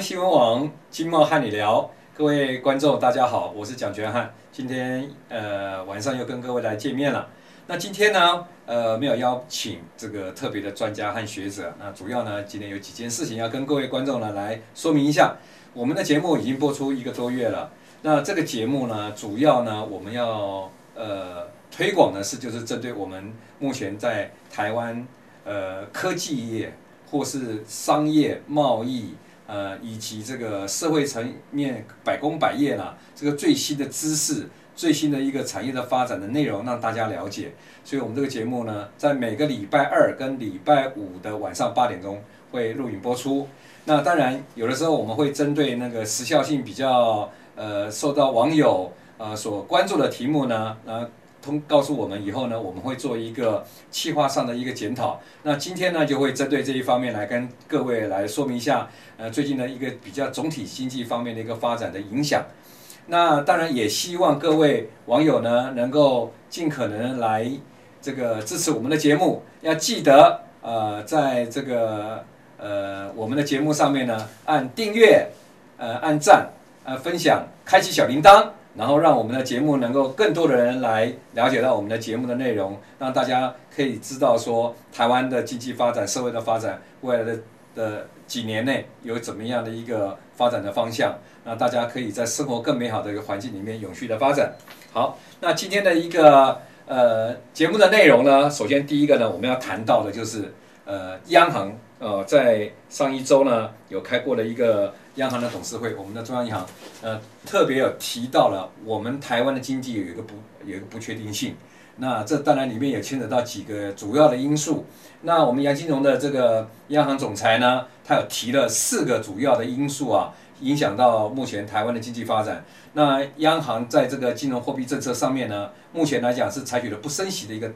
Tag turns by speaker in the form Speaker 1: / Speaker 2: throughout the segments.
Speaker 1: 新闻网经贸和你聊，各位观众大家好，我是蒋全汉，今天呃晚上又跟各位来见面了。那今天呢，呃没有邀请这个特别的专家和学者，那主要呢今天有几件事情要跟各位观众呢来说明一下。我们的节目已经播出一个多月了，那这个节目呢，主要呢我们要呃推广的是就是针对我们目前在台湾呃科技业。或是商业贸易，呃，以及这个社会层面百工百业啦，这个最新的知识、最新的一个产业的发展的内容，让大家了解。所以，我们这个节目呢，在每个礼拜二跟礼拜五的晚上八点钟会录影播出。那当然，有的时候我们会针对那个时效性比较呃受到网友呃所关注的题目呢，呃。通告诉我们以后呢，我们会做一个企划上的一个检讨。那今天呢，就会针对这一方面来跟各位来说明一下，呃，最近的一个比较总体经济方面的一个发展的影响。那当然也希望各位网友呢，能够尽可能来这个支持我们的节目。要记得，呃，在这个呃我们的节目上面呢，按订阅，呃，按赞，呃，分享，开启小铃铛。然后让我们的节目能够更多的人来了解到我们的节目的内容，让大家可以知道说台湾的经济发展、社会的发展，未来的的几年内有怎么样的一个发展的方向，那大家可以在生活更美好的一个环境里面永续的发展。好，那今天的一个呃节目的内容呢，首先第一个呢，我们要谈到的就是呃央行呃在上一周呢有开过的一个。央行的董事会，我们的中央银行，呃，特别有提到了我们台湾的经济有一个不有一个不确定性。那这当然里面也牵扯到几个主要的因素。那我们杨金荣的这个央行总裁呢，他有提了四个主要的因素啊，影响到目前台湾的经济发展。那央行在这个金融货币政策上面呢，目前来讲是采取了不升息的一个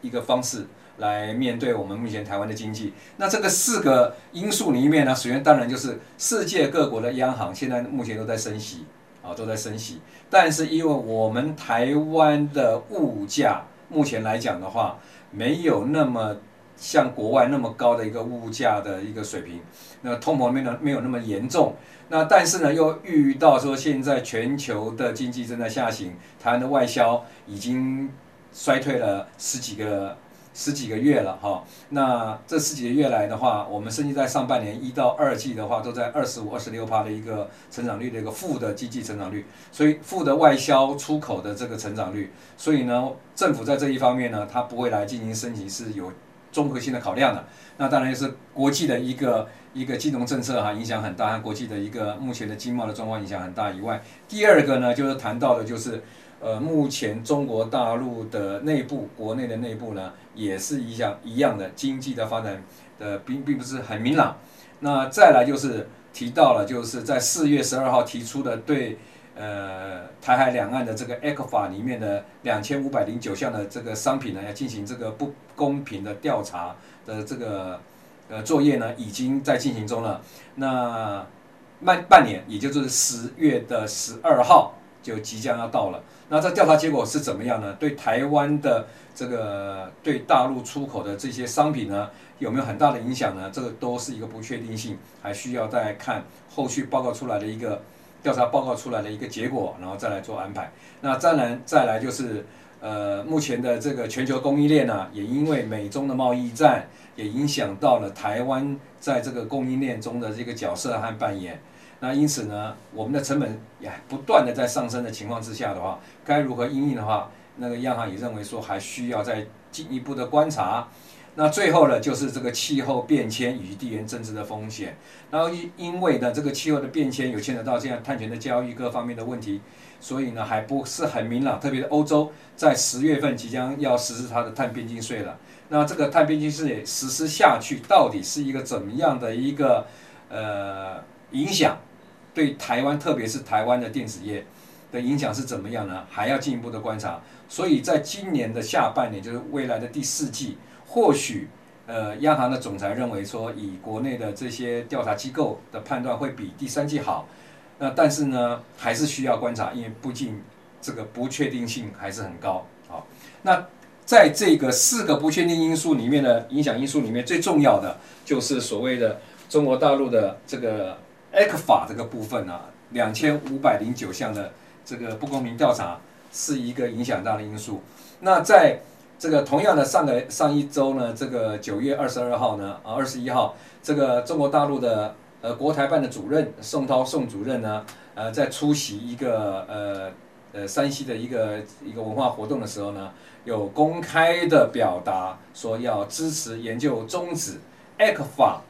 Speaker 1: 一个方式。来面对我们目前台湾的经济，那这个四个因素里面呢，首先当然就是世界各国的央行现在目前都在升息，啊，都在升息。但是因为我们台湾的物价目前来讲的话，没有那么像国外那么高的一个物价的一个水平，那通膨没有没有那么严重。那但是呢，又遇到说现在全球的经济正在下行，台湾的外销已经衰退了十几个。十几个月了哈，那这十几个月来的话，我们甚至在上半年一到二季的话，都在二十五、二十六趴的一个成长率的一个负的经济成长率，所以负的外销出口的这个成长率，所以呢，政府在这一方面呢，它不会来进行升级，是有综合性的考量的。那当然就是国际的一个一个金融政策哈，影响很大，和国际的一个目前的经贸的状况影响很大以外，第二个呢，就是谈到的就是。呃，目前中国大陆的内部、国内的内部呢，也是一样一样的经济的发展的并并不是很明朗。那再来就是提到了，就是在四月十二号提出的对呃台海两岸的这个 ECFA 里面的两千五百零九项的这个商品呢，要进行这个不公平的调查的这个呃作业呢，已经在进行中了。那半半年，也就是十月的十二号。就即将要到了，那这调查结果是怎么样呢？对台湾的这个对大陆出口的这些商品呢，有没有很大的影响呢？这个都是一个不确定性，还需要再看后续报告出来的一个调查报告出来的一个结果，然后再来做安排。那再来再来就是，呃，目前的这个全球供应链呢，也因为美中的贸易战，也影响到了台湾在这个供应链中的这个角色和扮演。那因此呢，我们的成本也不断的在上升的情况之下的话，该如何应应的话，那个央行也认为说还需要再进一步的观察。那最后呢，就是这个气候变迁与地缘政治的风险。然后因因为呢，这个气候的变迁有牵扯到这样碳权的交易各方面的问题，所以呢还不是很明朗。特别是欧洲在十月份即将要实施它的碳边境税了。那这个碳边境税实施下去，到底是一个怎么样的一个呃影响？对台湾，特别是台湾的电子业的影响是怎么样呢？还要进一步的观察。所以在今年的下半年，就是未来的第四季，或许呃，央行的总裁认为说，以国内的这些调查机构的判断会比第三季好。那但是呢，还是需要观察，因为毕竟这个不确定性还是很高。好，那在这个四个不确定因素里面的影响因素里面，最重要的就是所谓的中国大陆的这个。ECFA 这个部分啊，两千五百零九项的这个不公平调查是一个影响大的因素。那在这个同样的上个上一周呢，这个九月二十二号呢，啊二十一号，这个中国大陆的呃国台办的主任宋涛宋主任呢，呃在出席一个呃呃山西的一个一个文化活动的时候呢，有公开的表达说要支持研究终止 ECFA。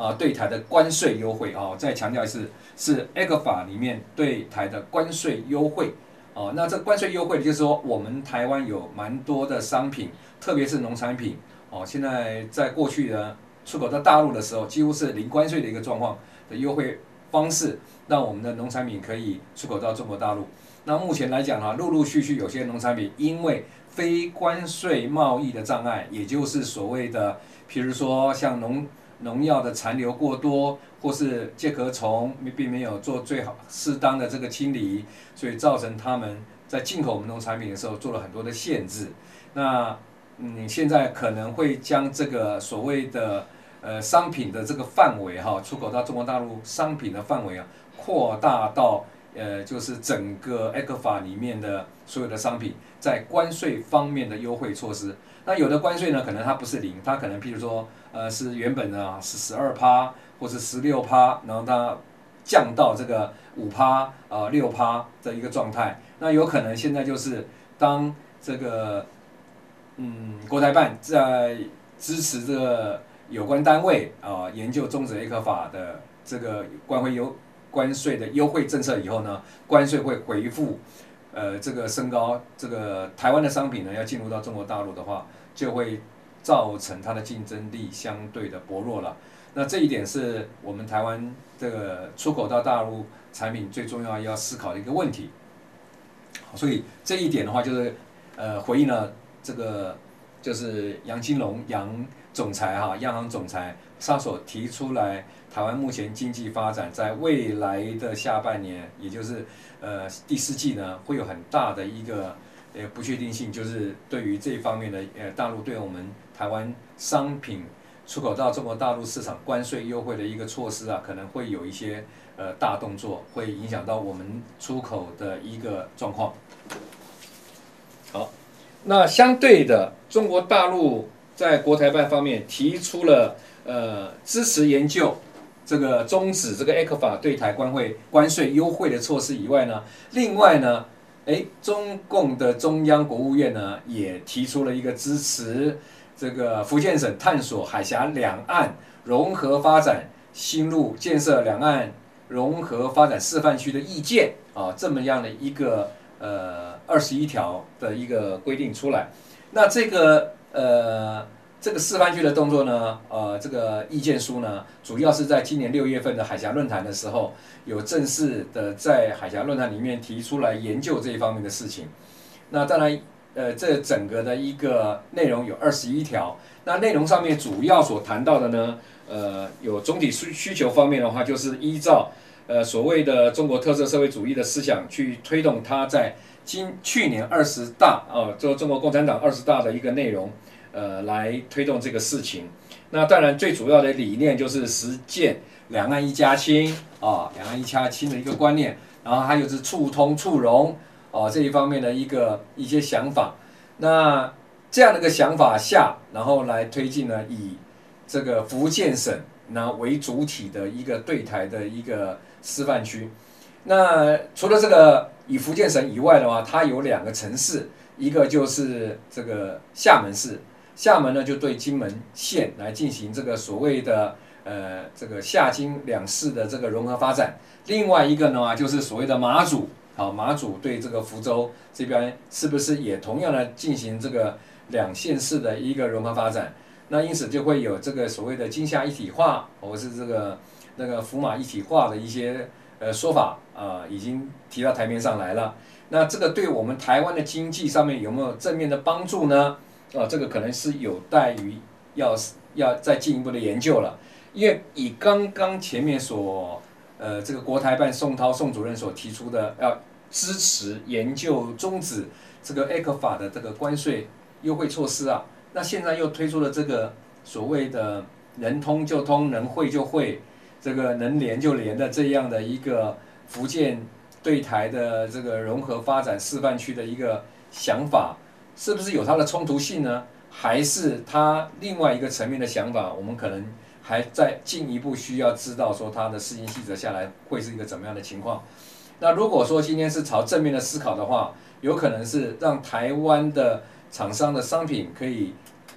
Speaker 1: 啊，对台的关税优惠啊，再强调一次，是 ECFA 里面对台的关税优惠啊。那这关税优惠就是说，我们台湾有蛮多的商品，特别是农产品哦，现在在过去的出口到大陆的时候，几乎是零关税的一个状况的优惠方式，让我们的农产品可以出口到中国大陆。那目前来讲哈，陆陆续续有些农产品因为非关税贸易的障碍，也就是所谓的，譬如说像农。农药的残留过多，或是介壳虫并没有做最好适当的这个清理，所以造成他们在进口我们农产品的时候做了很多的限制。那你现在可能会将这个所谓的呃商品的这个范围哈，出口到中国大陆商品的范围啊，扩大到呃就是整个 ECFA 里面的所有的商品在关税方面的优惠措施。那有的关税呢，可能它不是零，它可能譬如说，呃，是原本的是十二趴，或是十六趴，然后它降到这个五趴啊六趴的一个状态。那有可能现在就是当这个嗯国台办在支持这个有关单位啊、研究终止 ECFA 的这个关税优关税的优惠政策以后呢，关税会回复。呃，这个升高，这个台湾的商品呢，要进入到中国大陆的话，就会造成它的竞争力相对的薄弱了。那这一点是我们台湾这个出口到大陆产品最重要要思考的一个问题。所以这一点的话，就是呃，回应了这个就是杨金龙杨总裁哈，央行总裁他所提出来，台湾目前经济发展在未来的下半年，也就是。呃，第四季呢，会有很大的一个呃不确定性，就是对于这一方面的呃大陆对我们台湾商品出口到中国大陆市场关税优惠的一个措施啊，可能会有一些呃大动作，会影响到我们出口的一个状况。好，那相对的，中国大陆在国台办方面提出了呃支持研究。这个终止这个 ECFA 对台关税关税优惠的措施以外呢，另外呢，哎，中共的中央国务院呢也提出了一个支持这个福建省探索海峡两岸融合发展新路，建设两岸融合发展示范区的意见啊，这么样的一个呃二十一条的一个规定出来，那这个呃。这个示范区的动作呢，呃，这个意见书呢，主要是在今年六月份的海峡论坛的时候，有正式的在海峡论坛里面提出来研究这一方面的事情。那当然，呃，这整个的一个内容有二十一条。那内容上面主要所谈到的呢，呃，有总体需需求方面的话，就是依照呃所谓的中国特色社会主义的思想去推动它在今去年二十大啊，就、呃、中国共产党二十大的一个内容。呃，来推动这个事情。那当然，最主要的理念就是实践两岸一家亲啊，两岸一家亲的一个观念。然后还有是促通促融啊这一方面的一个一些想法。那这样的一个想法下，然后来推进呢，以这个福建省那为主体的一个对台的一个示范区。那除了这个以福建省以外的话，它有两个城市，一个就是这个厦门市。厦门呢，就对金门县来进行这个所谓的呃这个厦金两市的这个融合发展。另外一个呢，就是所谓的马祖，好，马祖对这个福州这边是不是也同样的进行这个两县市的一个融合发展？那因此就会有这个所谓的金厦一体化，或是这个那个福马一体化的一些呃说法啊、已经提到台面上来了。那这个对我们台湾的经济上面有没有正面的帮助呢？啊，这个可能是有待于要要再进一步的研究了，因为以刚刚前面所呃这个国台办宋涛宋主任所提出的要支持研究终止这个 ECFA 的这个关税优惠措施啊，那现在又推出了这个所谓的能通就通，能会就会，这个能连就连的这样的一个福建对台的这个融合发展示范区的一个想法，是不是有它的冲突性呢？还是它另外一个层面的想法？我们可能还在进一步需要知道说它的施行细则下来会是一个怎么样的情况。那如果说今天是朝正面的思考的话，有可能是让台湾的厂商的商品可以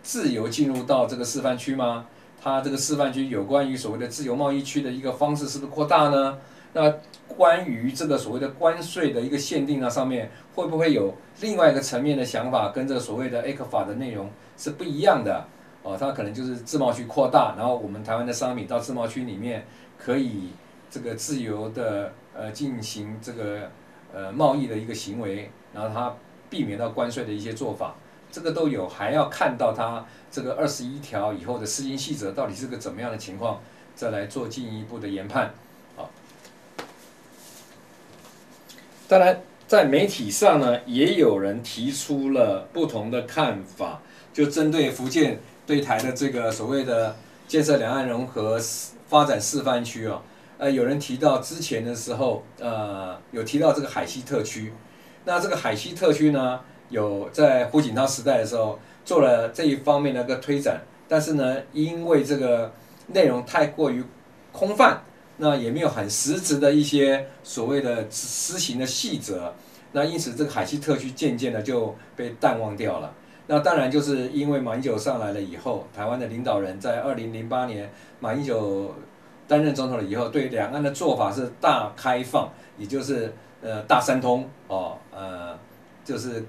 Speaker 1: 自由进入到这个示范区吗？它这个示范区有关于所谓的自由贸易区的一个方式是不是扩大呢？那关于这个所谓的关税的一个限定啊，上面会不会有另外一个层面的想法，跟这个所谓的 ECFA 的内容是不一样的？哦，它可能就是自贸区扩大，然后我们台湾的商品到自贸区里面可以这个自由的呃进行这个呃贸易的一个行为，然后它避免到关税的一些做法。这个都有，还要看到它这个二十一条以后的施行细则到底是个怎么样的情况，再来做进一步的研判。好，当然在媒体上呢，也有人提出了不同的看法，就针对福建对台的这个所谓的建设两岸融合发展示范区啊，呃，有人提到之前的时候，呃，有提到这个海西特区，那这个海西特区呢？有在胡锦涛时代的时候做了这一方面的一个推展，但是呢，因为这个内容太过于空泛，那也没有很实质的一些所谓的施行的细则，那因此这个海西特区渐渐的就被淡忘掉了。那当然就是因为马英九上来了以后，台湾的领导人在二零零八年马英九担任总统了以后，对两岸的做法是大开放，也就是呃大三通哦，呃就是。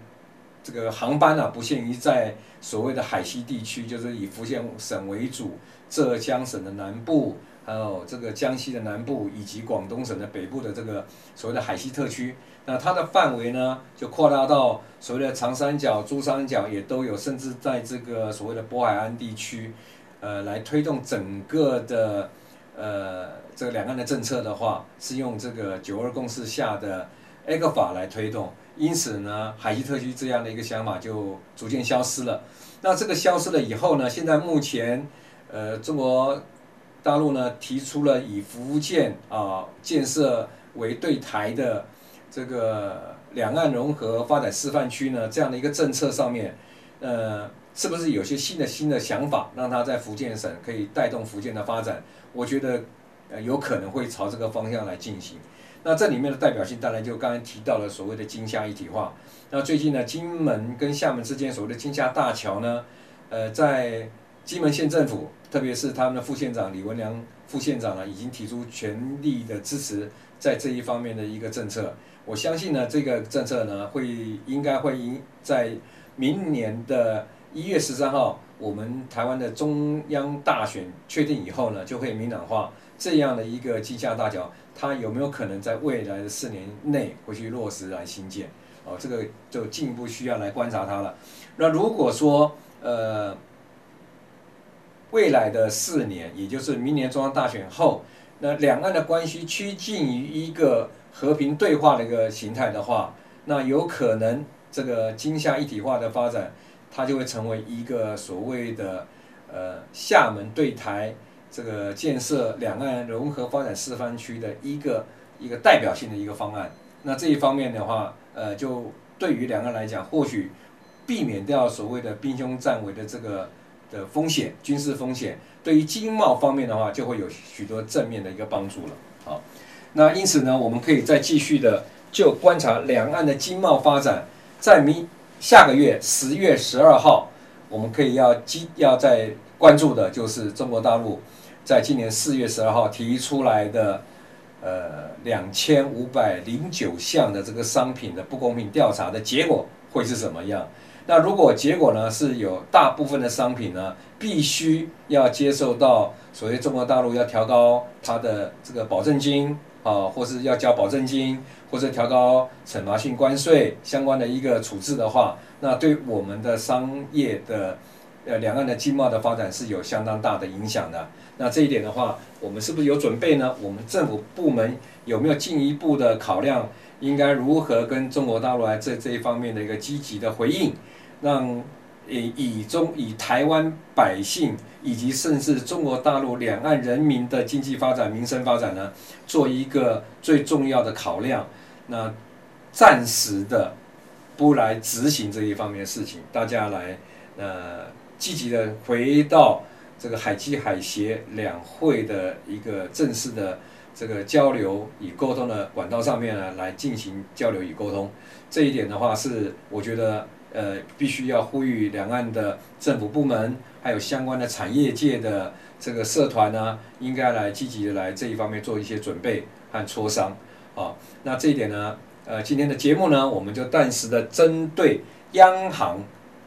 Speaker 1: 这个航班啊，不限于在所谓的海西地区，就是以福建省为主，浙江省的南部，还有这个江西的南部，以及广东省的北部的这个所谓的海西特区。那它的范围呢，就扩大到所谓的长三角、珠三角也都有，甚至在这个所谓的渤海湾地区，呃，来推动整个的呃这个两岸的政策的话，是用这个九二共识下的 ECFA 来推动。因此呢，海西特区这样的一个想法就逐渐消失了。那这个消失了以后呢，现在目前，呃，中国大陆呢提出了以福建啊建设为对台的这个两岸融合发展示范区呢这样的一个政策上面，呃，是不是有些新的新的想法，让它在福建省可以带动福建的发展？我觉得，呃，有可能会朝这个方向来进行。那这里面的代表性当然就刚才提到了所谓的金厦一体化。那最近呢，金门跟厦门之间所谓的金厦大桥呢，呃，在金门县政府，特别是他们的副县长李文良副县长呢，已经提出全力的支持在这一方面的一个政策。我相信呢，这个政策呢，会应该会应在明年的一月十三号，我们台湾的中央大选确定以后呢，就会明朗化这样的一个金厦大桥。它有没有可能在未来的四年内会去落实来兴建？哦，这个就进一步需要来观察它了。那如果说呃，未来的四年，也就是明年中央大选后，那两岸的关系趋近于一个和平对话的一个形态的话，那有可能这个金厦一体化的发展，它就会成为一个所谓的呃厦门对台。这个建设两岸融合发展示范区的一个一个代表性的一个方案，那这一方面的话，呃，就对于两岸来讲，或许避免掉所谓的兵凶战危的这个的风险，军事风险，对于经贸方面的话，就会有许多正面的一个帮助了。好，那因此呢，我们可以再继续的就观察两岸的经贸发展，在明下个月十月十二号，我们可以要基要再关注的就是中国大陆。在今年四月十二号提出来的，呃，两千五百零九项的这个商品的不公平调查的结果会是怎么样？那如果结果呢是有大部分的商品呢，必须要接受到所谓中国大陆要调高它的这个保证金啊，或是要交保证金，或者调高惩罚性关税相关的一个处置的话，那对我们的商业的呃两岸的经贸的发展是有相当大的影响的。那这一点的话，我们是不是有准备呢？我们政府部门有没有进一步的考量？应该如何跟中国大陆来这这一方面的一个积极的回应，让以以中以台湾百姓以及甚至中国大陆两岸人民的经济发展、民生发展呢，做一个最重要的考量。那暂时的不来执行这一方面的事情，大家来呃积极的回到这个海基海协两会的一个正式的这个交流与沟通的管道上面呢，来进行交流与沟通。这一点的话是我觉得呃必须要呼吁两岸的政府部门还有相关的产业界的这个社团呢，应该来积极的来这一方面做一些准备和磋商。啊，那这一点呢，呃，今天的节目呢，我们就暂时的针对央行，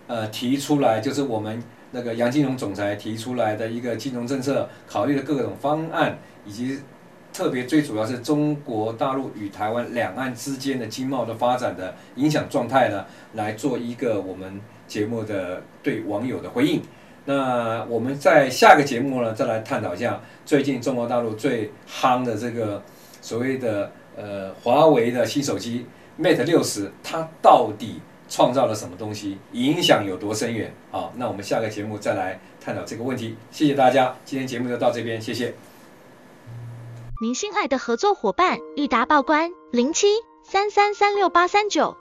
Speaker 1: 呃，提出来就是我们那个杨金龙总裁提出来的一个金融政策考虑的各种方案，以及特别最主要是中国大陆与台湾两岸之间的经贸的发展的影响状态呢，来做一个我们节目的对网友的回应。那我们在下个节目呢，再来探讨一下最近中国大陆最夯的这个所谓的。呃，华为的新手机 Mate 六十，它到底创造了什么东西？影响有多深远？好，那我们下个节目再来探讨这个问题。谢谢大家，今天节目就到这边，谢谢。
Speaker 2: 您心爱的合作伙伴，裕达报关零七三三三六八三九。